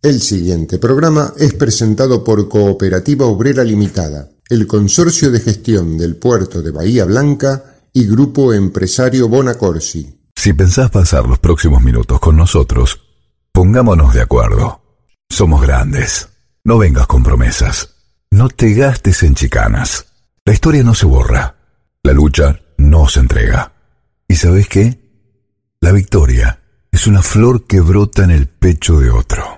El siguiente programa es presentado por Cooperativa Obrera Limitada, el Consorcio de Gestión del Puerto de Bahía Blanca y Grupo Empresario Bonacorsi. Si pensás pasar los próximos minutos con nosotros, pongámonos de acuerdo. Somos grandes. No vengas con promesas. No te gastes en chicanas. La historia no se borra. La lucha no se entrega. ¿Y sabes qué? La victoria es una flor que brota en el pecho de otro.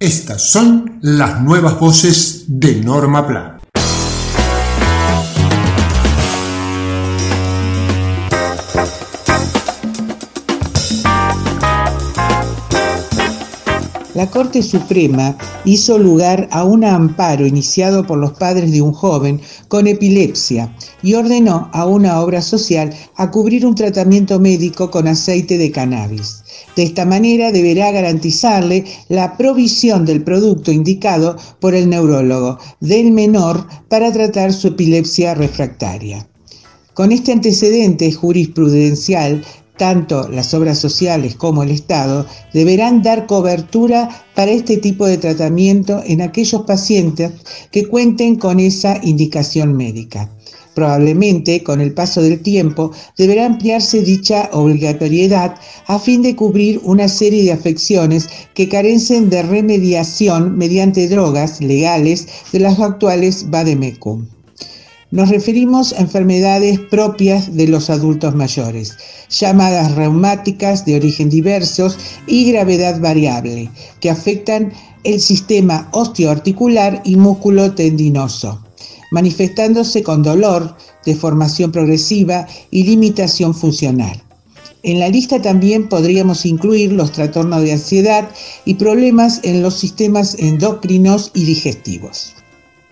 Estas son las nuevas voces de Norma Plan. La Corte Suprema hizo lugar a un amparo iniciado por los padres de un joven con epilepsia y ordenó a una obra social a cubrir un tratamiento médico con aceite de cannabis. De esta manera deberá garantizarle la provisión del producto indicado por el neurólogo del menor para tratar su epilepsia refractaria. Con este antecedente jurisprudencial, tanto las obras sociales como el Estado deberán dar cobertura para este tipo de tratamiento en aquellos pacientes que cuenten con esa indicación médica. Probablemente, con el paso del tiempo, deberá ampliarse dicha obligatoriedad a fin de cubrir una serie de afecciones que carecen de remediación mediante drogas legales de las actuales Bademecum. Nos referimos a enfermedades propias de los adultos mayores, llamadas reumáticas de origen diversos y gravedad variable, que afectan el sistema osteoarticular y músculo tendinoso manifestándose con dolor, deformación progresiva y limitación funcional. En la lista también podríamos incluir los trastornos de ansiedad y problemas en los sistemas endocrinos y digestivos.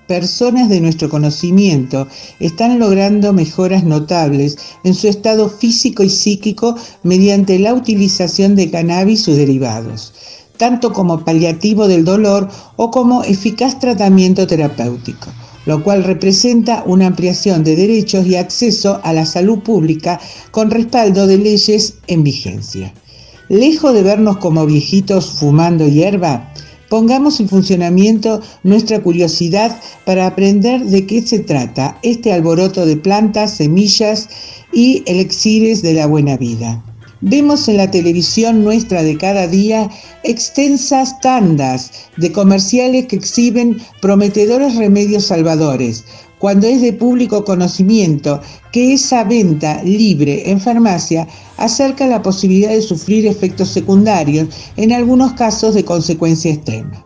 Personas de nuestro conocimiento están logrando mejoras notables en su estado físico y psíquico mediante la utilización de cannabis y sus derivados, tanto como paliativo del dolor o como eficaz tratamiento terapéutico lo cual representa una ampliación de derechos y acceso a la salud pública con respaldo de leyes en vigencia. Lejos de vernos como viejitos fumando hierba, pongamos en funcionamiento nuestra curiosidad para aprender de qué se trata este alboroto de plantas, semillas y elixires de la buena vida. Vemos en la televisión nuestra de cada día extensas tandas de comerciales que exhiben prometedores remedios salvadores, cuando es de público conocimiento que esa venta libre en farmacia acerca la posibilidad de sufrir efectos secundarios, en algunos casos de consecuencia extrema.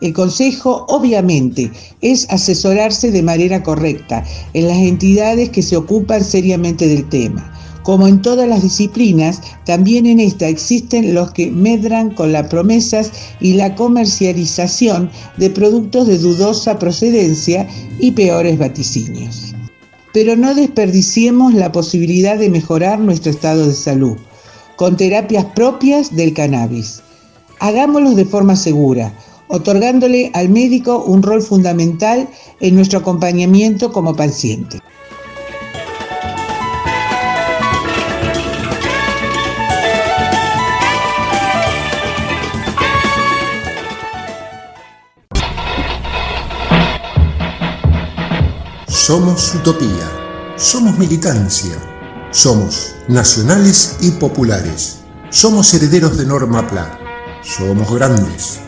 El consejo, obviamente, es asesorarse de manera correcta en las entidades que se ocupan seriamente del tema como en todas las disciplinas, también en esta existen los que medran con las promesas y la comercialización de productos de dudosa procedencia y peores vaticinios. Pero no desperdiciemos la posibilidad de mejorar nuestro estado de salud con terapias propias del cannabis. Hagámoslo de forma segura, otorgándole al médico un rol fundamental en nuestro acompañamiento como paciente. Somos utopía, somos militancia, somos nacionales y populares, somos herederos de Norma Pla, somos grandes.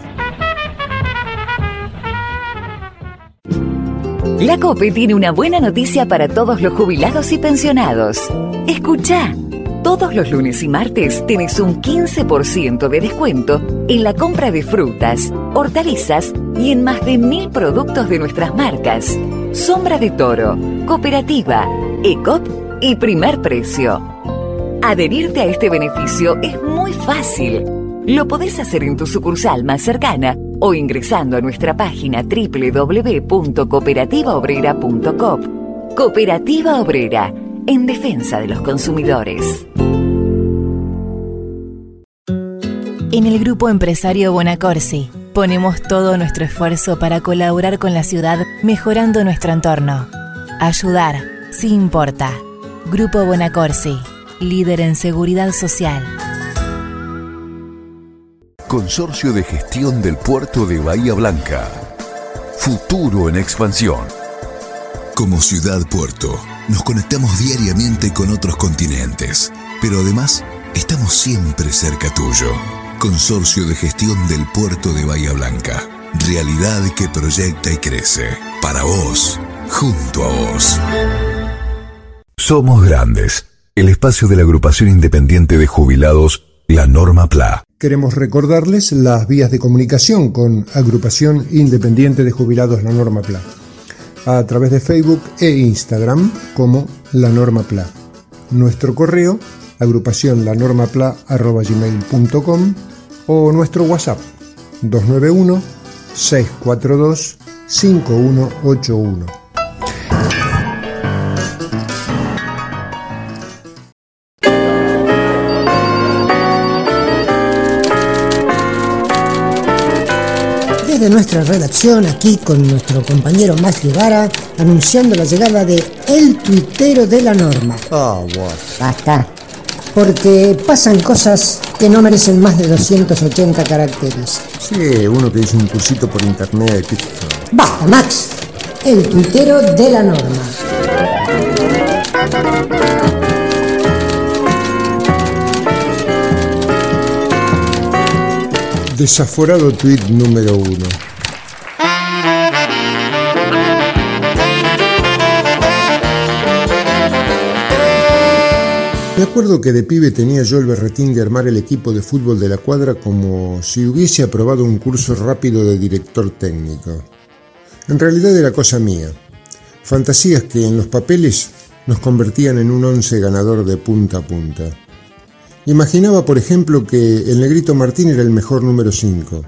La COPE tiene una buena noticia para todos los jubilados y pensionados. Escucha. Todos los lunes y martes tenés un 15% de descuento en la compra de frutas, hortalizas y en más de mil productos de nuestras marcas. Sombra de Toro, Cooperativa, ECOP y Primer Precio. Adherirte a este beneficio es muy fácil. Lo podés hacer en tu sucursal más cercana o ingresando a nuestra página www.cooperativaobrera.com. Cooperativa Obrera, en defensa de los consumidores. En el grupo empresario Bonacorsi ponemos todo nuestro esfuerzo para colaborar con la ciudad mejorando nuestro entorno. Ayudar, sí importa. Grupo Bonacorsi, líder en seguridad social. Consorcio de Gestión del Puerto de Bahía Blanca. Futuro en expansión. Como ciudad puerto, nos conectamos diariamente con otros continentes, pero además estamos siempre cerca tuyo. Consorcio de Gestión del Puerto de Bahía Blanca. Realidad que proyecta y crece. Para vos, junto a vos. Somos Grandes, el espacio de la agrupación independiente de jubilados, la Norma PLA. Queremos recordarles las vías de comunicación con Agrupación Independiente de Jubilados La Norma PLA a través de Facebook e Instagram como La Norma PLA. Nuestro correo agrupación lanormapla.gmail.com o nuestro WhatsApp 291 642 5181. Desde nuestra redacción, aquí con nuestro compañero Max Guevara, anunciando la llegada de El Tuitero de la Norma. Ah, bueno. Basta. Porque pasan cosas que no merecen más de 280 caracteres. Sí, uno que hizo un cursito por internet. Basta, Max. El Tuitero de la Norma. Desaforado tweet número uno. Me acuerdo que de pibe tenía yo el berretín de armar el equipo de fútbol de la cuadra como si hubiese aprobado un curso rápido de director técnico. En realidad era cosa mía. Fantasías que en los papeles nos convertían en un once ganador de punta a punta. Imaginaba, por ejemplo, que el negrito Martín era el mejor número 5,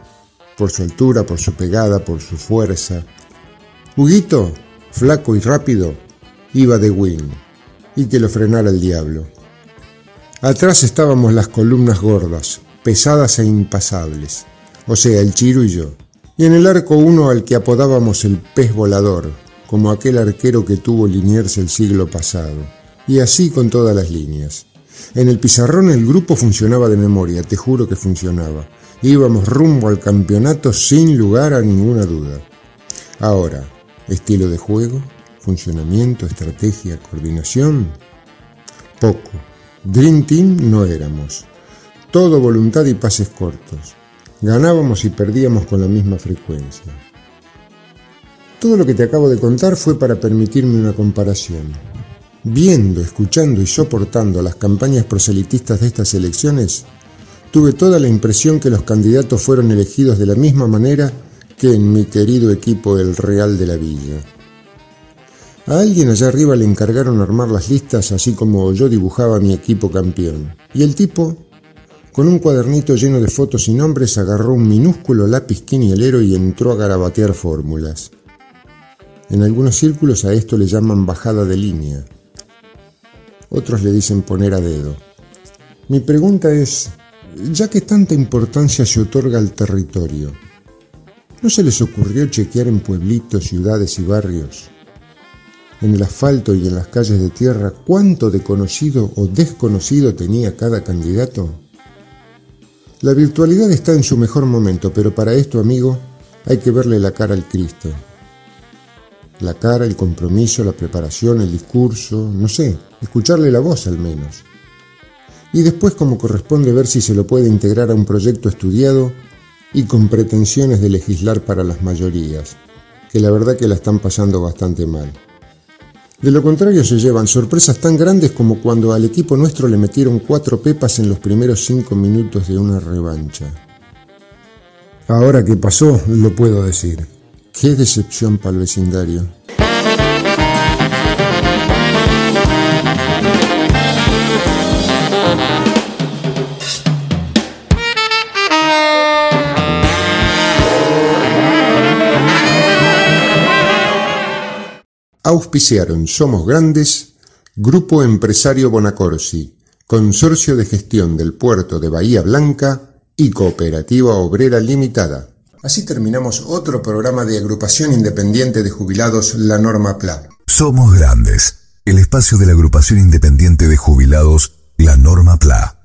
por su altura, por su pegada, por su fuerza. Huguito, flaco y rápido, iba de wing, y que lo frenara el diablo. Atrás estábamos las columnas gordas, pesadas e impasables, o sea, el Chiro y yo. Y en el arco uno al que apodábamos el pez volador, como aquel arquero que tuvo Liniers el siglo pasado. Y así con todas las líneas. En el pizarrón el grupo funcionaba de memoria, te juro que funcionaba. Íbamos rumbo al campeonato sin lugar a ninguna duda. Ahora, estilo de juego, funcionamiento, estrategia, coordinación, poco. Dream Team no éramos. Todo voluntad y pases cortos. Ganábamos y perdíamos con la misma frecuencia. Todo lo que te acabo de contar fue para permitirme una comparación. Viendo, escuchando y soportando las campañas proselitistas de estas elecciones, tuve toda la impresión que los candidatos fueron elegidos de la misma manera que en mi querido equipo El Real de la Villa. A alguien allá arriba le encargaron armar las listas así como yo dibujaba mi equipo campeón. Y el tipo, con un cuadernito lleno de fotos y nombres, agarró un minúsculo lápiz quinielero y entró a garabatear fórmulas. En algunos círculos a esto le llaman bajada de línea. Otros le dicen poner a dedo. Mi pregunta es, ya que tanta importancia se otorga al territorio, ¿no se les ocurrió chequear en pueblitos, ciudades y barrios, en el asfalto y en las calles de tierra, cuánto de conocido o desconocido tenía cada candidato? La virtualidad está en su mejor momento, pero para esto, amigo, hay que verle la cara al Cristo. La cara, el compromiso, la preparación, el discurso, no sé, escucharle la voz al menos. Y después, como corresponde, ver si se lo puede integrar a un proyecto estudiado y con pretensiones de legislar para las mayorías, que la verdad que la están pasando bastante mal. De lo contrario se llevan sorpresas tan grandes como cuando al equipo nuestro le metieron cuatro pepas en los primeros cinco minutos de una revancha. Ahora que pasó, lo puedo decir. Qué decepción para el vecindario. Auspiciaron Somos Grandes, Grupo Empresario Bonacorsi, Consorcio de Gestión del Puerto de Bahía Blanca y Cooperativa Obrera Limitada. Así terminamos otro programa de Agrupación Independiente de Jubilados La Norma PLA. Somos Grandes, el espacio de la Agrupación Independiente de Jubilados La Norma PLA.